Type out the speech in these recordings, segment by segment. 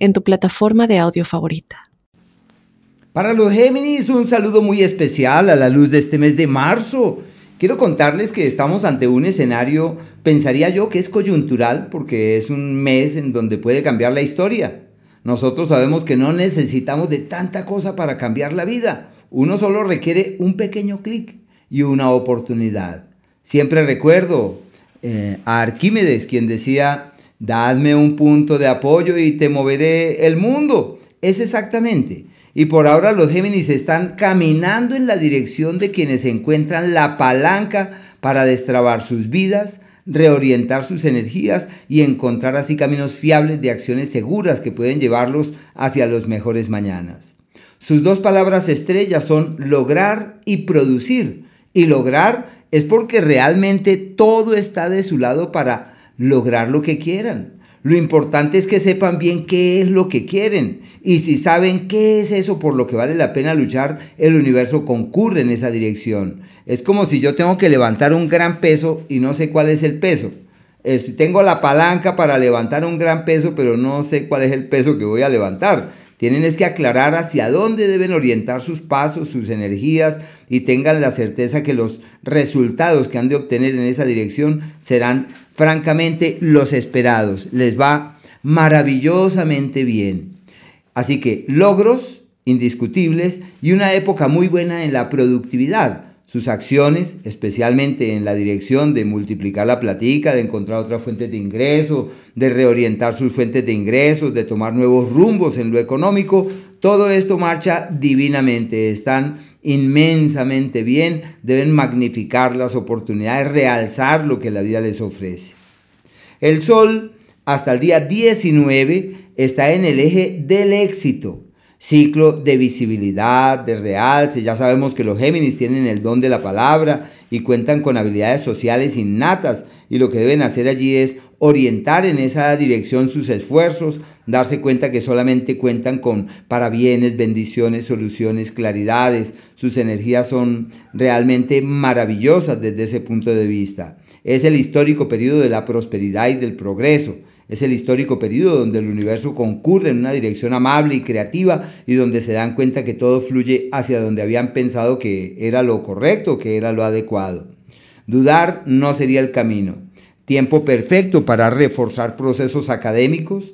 en tu plataforma de audio favorita. Para los Géminis, un saludo muy especial a la luz de este mes de marzo. Quiero contarles que estamos ante un escenario, pensaría yo que es coyuntural, porque es un mes en donde puede cambiar la historia. Nosotros sabemos que no necesitamos de tanta cosa para cambiar la vida. Uno solo requiere un pequeño clic y una oportunidad. Siempre recuerdo eh, a Arquímedes, quien decía, Dadme un punto de apoyo y te moveré el mundo. Es exactamente. Y por ahora los Géminis están caminando en la dirección de quienes encuentran la palanca para destrabar sus vidas, reorientar sus energías y encontrar así caminos fiables de acciones seguras que pueden llevarlos hacia los mejores mañanas. Sus dos palabras estrellas son lograr y producir. Y lograr es porque realmente todo está de su lado para lograr lo que quieran. Lo importante es que sepan bien qué es lo que quieren. Y si saben qué es eso por lo que vale la pena luchar, el universo concurre en esa dirección. Es como si yo tengo que levantar un gran peso y no sé cuál es el peso. tengo la palanca para levantar un gran peso, pero no sé cuál es el peso que voy a levantar. Tienen es que aclarar hacia dónde deben orientar sus pasos, sus energías y tengan la certeza que los resultados que han de obtener en esa dirección serán francamente los esperados. Les va maravillosamente bien. Así que logros indiscutibles y una época muy buena en la productividad sus acciones, especialmente en la dirección de multiplicar la platica, de encontrar otras fuentes de ingreso, de reorientar sus fuentes de ingresos, de tomar nuevos rumbos en lo económico, todo esto marcha divinamente, están inmensamente bien, deben magnificar las oportunidades, realzar lo que la vida les ofrece. El Sol hasta el día 19 está en el eje del éxito ciclo de visibilidad, de realce. Ya sabemos que los Géminis tienen el don de la palabra y cuentan con habilidades sociales innatas y lo que deben hacer allí es orientar en esa dirección sus esfuerzos, darse cuenta que solamente cuentan con parabienes, bendiciones, soluciones, claridades. Sus energías son realmente maravillosas desde ese punto de vista. Es el histórico periodo de la prosperidad y del progreso. Es el histórico periodo donde el universo concurre en una dirección amable y creativa y donde se dan cuenta que todo fluye hacia donde habían pensado que era lo correcto, que era lo adecuado. Dudar no sería el camino. Tiempo perfecto para reforzar procesos académicos.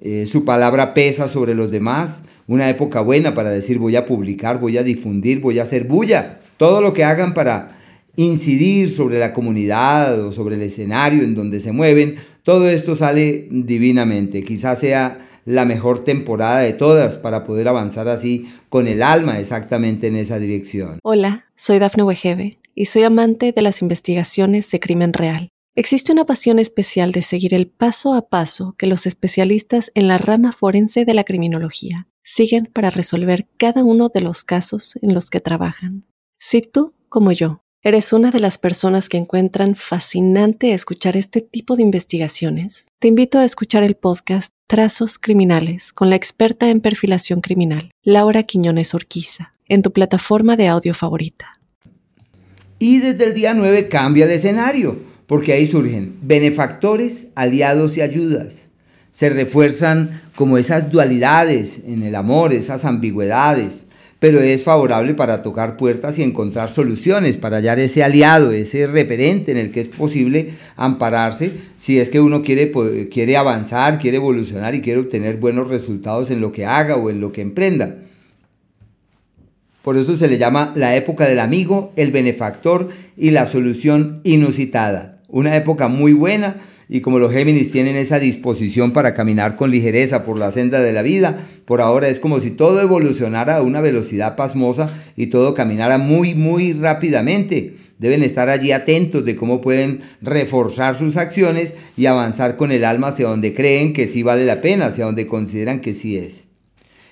Eh, su palabra pesa sobre los demás. Una época buena para decir voy a publicar, voy a difundir, voy a hacer bulla. Todo lo que hagan para incidir sobre la comunidad o sobre el escenario en donde se mueven, todo esto sale divinamente. Quizás sea la mejor temporada de todas para poder avanzar así con el alma exactamente en esa dirección. Hola, soy Dafne Wegebe y soy amante de las investigaciones de crimen real. Existe una pasión especial de seguir el paso a paso que los especialistas en la rama forense de la criminología siguen para resolver cada uno de los casos en los que trabajan. Si tú, como yo, ¿Eres una de las personas que encuentran fascinante escuchar este tipo de investigaciones? Te invito a escuchar el podcast Trazos Criminales con la experta en perfilación criminal, Laura Quiñones Orquiza, en tu plataforma de audio favorita. Y desde el día 9 cambia de escenario, porque ahí surgen benefactores, aliados y ayudas. Se refuerzan como esas dualidades en el amor, esas ambigüedades pero es favorable para tocar puertas y encontrar soluciones, para hallar ese aliado, ese referente en el que es posible ampararse si es que uno quiere, quiere avanzar, quiere evolucionar y quiere obtener buenos resultados en lo que haga o en lo que emprenda. Por eso se le llama la época del amigo, el benefactor y la solución inusitada. Una época muy buena y como los Géminis tienen esa disposición para caminar con ligereza por la senda de la vida, por ahora es como si todo evolucionara a una velocidad pasmosa y todo caminara muy, muy rápidamente. Deben estar allí atentos de cómo pueden reforzar sus acciones y avanzar con el alma hacia donde creen que sí vale la pena, hacia donde consideran que sí es.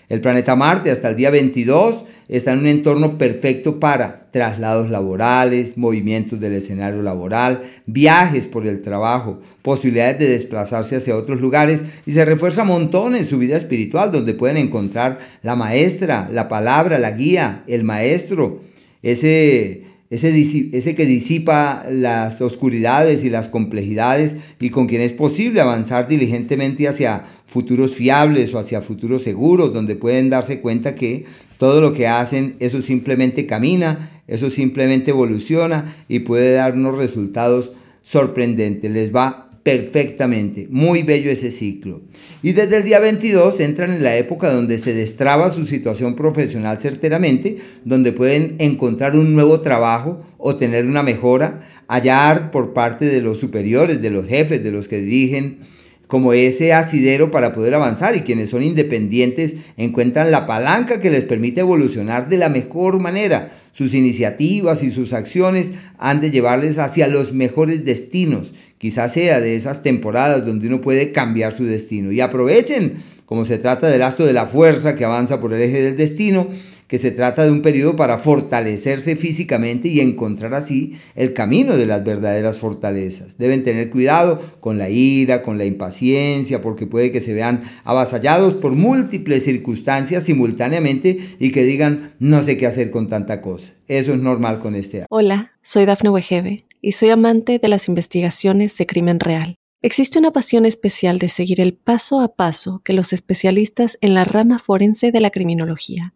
El planeta Marte hasta el día 22 está en un entorno perfecto para traslados laborales, movimientos del escenario laboral, viajes por el trabajo, posibilidades de desplazarse hacia otros lugares y se refuerza montones su vida espiritual donde pueden encontrar la maestra, la palabra, la guía, el maestro, ese ese, ese, que disipa las oscuridades y las complejidades y con quien es posible avanzar diligentemente hacia futuros fiables o hacia futuros seguros, donde pueden darse cuenta que todo lo que hacen, eso simplemente camina, eso simplemente evoluciona y puede dar unos resultados sorprendentes. Les va perfectamente. Muy bello ese ciclo. Y desde el día 22 entran en la época donde se destraba su situación profesional certeramente, donde pueden encontrar un nuevo trabajo o tener una mejora, hallar por parte de los superiores, de los jefes, de los que dirigen como ese asidero para poder avanzar y quienes son independientes encuentran la palanca que les permite evolucionar de la mejor manera. Sus iniciativas y sus acciones han de llevarles hacia los mejores destinos Quizás sea de esas temporadas donde uno puede cambiar su destino. Y aprovechen, como se trata del astro de la fuerza que avanza por el eje del destino, que se trata de un periodo para fortalecerse físicamente y encontrar así el camino de las verdaderas fortalezas. Deben tener cuidado con la ira, con la impaciencia, porque puede que se vean avasallados por múltiples circunstancias simultáneamente y que digan no sé qué hacer con tanta cosa. Eso es normal con este. Hola, soy Dafne Wegebe y soy amante de las investigaciones de crimen real. Existe una pasión especial de seguir el paso a paso que los especialistas en la rama forense de la criminología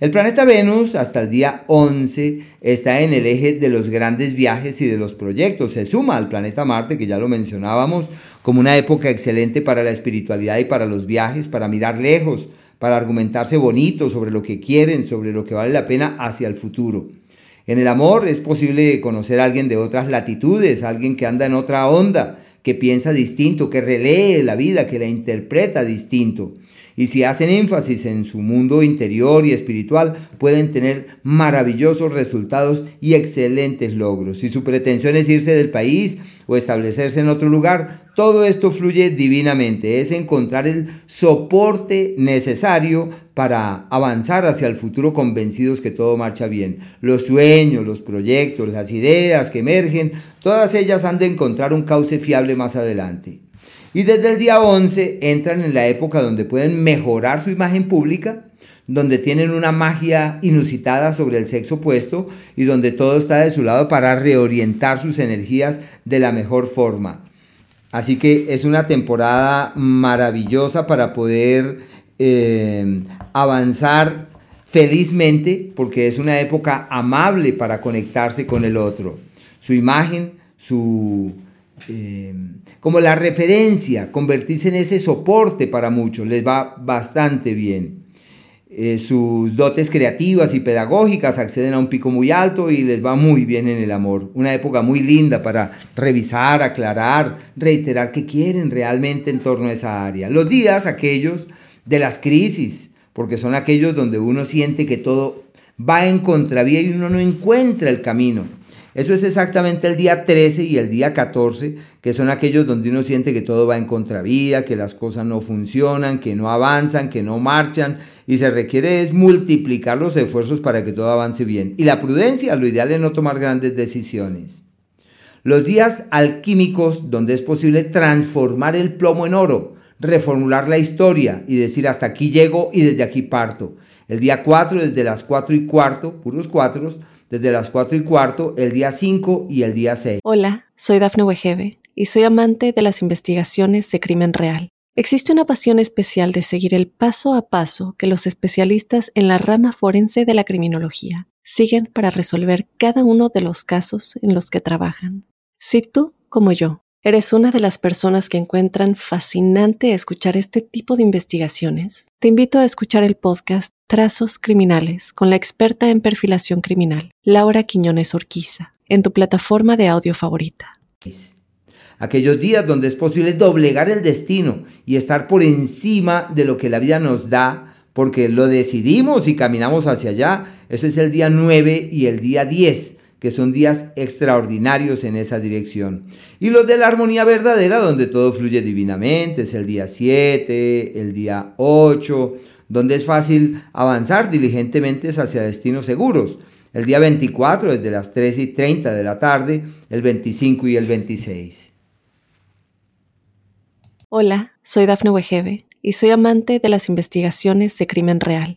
El planeta Venus hasta el día 11 está en el eje de los grandes viajes y de los proyectos. Se suma al planeta Marte, que ya lo mencionábamos, como una época excelente para la espiritualidad y para los viajes, para mirar lejos, para argumentarse bonito sobre lo que quieren, sobre lo que vale la pena hacia el futuro. En el amor es posible conocer a alguien de otras latitudes, alguien que anda en otra onda, que piensa distinto, que relee la vida, que la interpreta distinto y si hacen énfasis en su mundo interior y espiritual, pueden tener maravillosos resultados y excelentes logros. Si su pretensión es irse del país o establecerse en otro lugar, todo esto fluye divinamente. Es encontrar el soporte necesario para avanzar hacia el futuro convencidos que todo marcha bien. Los sueños, los proyectos, las ideas que emergen, todas ellas han de encontrar un cauce fiable más adelante. Y desde el día 11 entran en la época donde pueden mejorar su imagen pública, donde tienen una magia inusitada sobre el sexo opuesto y donde todo está de su lado para reorientar sus energías de la mejor forma. Así que es una temporada maravillosa para poder eh, avanzar felizmente porque es una época amable para conectarse con el otro. Su imagen, su eh, como la referencia, convertirse en ese soporte para muchos, les va bastante bien. Eh, sus dotes creativas y pedagógicas acceden a un pico muy alto y les va muy bien en el amor. Una época muy linda para revisar, aclarar, reiterar qué quieren realmente en torno a esa área. Los días aquellos de las crisis, porque son aquellos donde uno siente que todo va en contravía y uno no encuentra el camino. Eso es exactamente el día 13 y el día 14, que son aquellos donde uno siente que todo va en contravía, que las cosas no funcionan, que no avanzan, que no marchan, y se requiere es multiplicar los esfuerzos para que todo avance bien. Y la prudencia, lo ideal es no tomar grandes decisiones. Los días alquímicos, donde es posible transformar el plomo en oro, reformular la historia y decir hasta aquí llego y desde aquí parto. El día 4, desde las 4 y cuarto, puros cuatros, desde las 4 y cuarto, el día 5 y el día 6. Hola, soy Dafne Wegebe y soy amante de las investigaciones de crimen real. Existe una pasión especial de seguir el paso a paso que los especialistas en la rama forense de la criminología siguen para resolver cada uno de los casos en los que trabajan. Si tú, como yo, ¿Eres una de las personas que encuentran fascinante escuchar este tipo de investigaciones? Te invito a escuchar el podcast Trazos Criminales con la experta en perfilación criminal, Laura Quiñones Orquiza, en tu plataforma de audio favorita. aquellos días donde es posible doblegar el destino y estar por encima de lo que la vida nos da, porque lo decidimos y caminamos hacia allá. Eso es el día 9 y el día 10 que son días extraordinarios en esa dirección. Y los de la armonía verdadera, donde todo fluye divinamente, es el día 7, el día 8, donde es fácil avanzar diligentemente hacia destinos seguros. El día 24 desde las 3 y 30 de la tarde, el 25 y el 26. Hola, soy Dafne Wegebe y soy amante de las investigaciones de crimen real.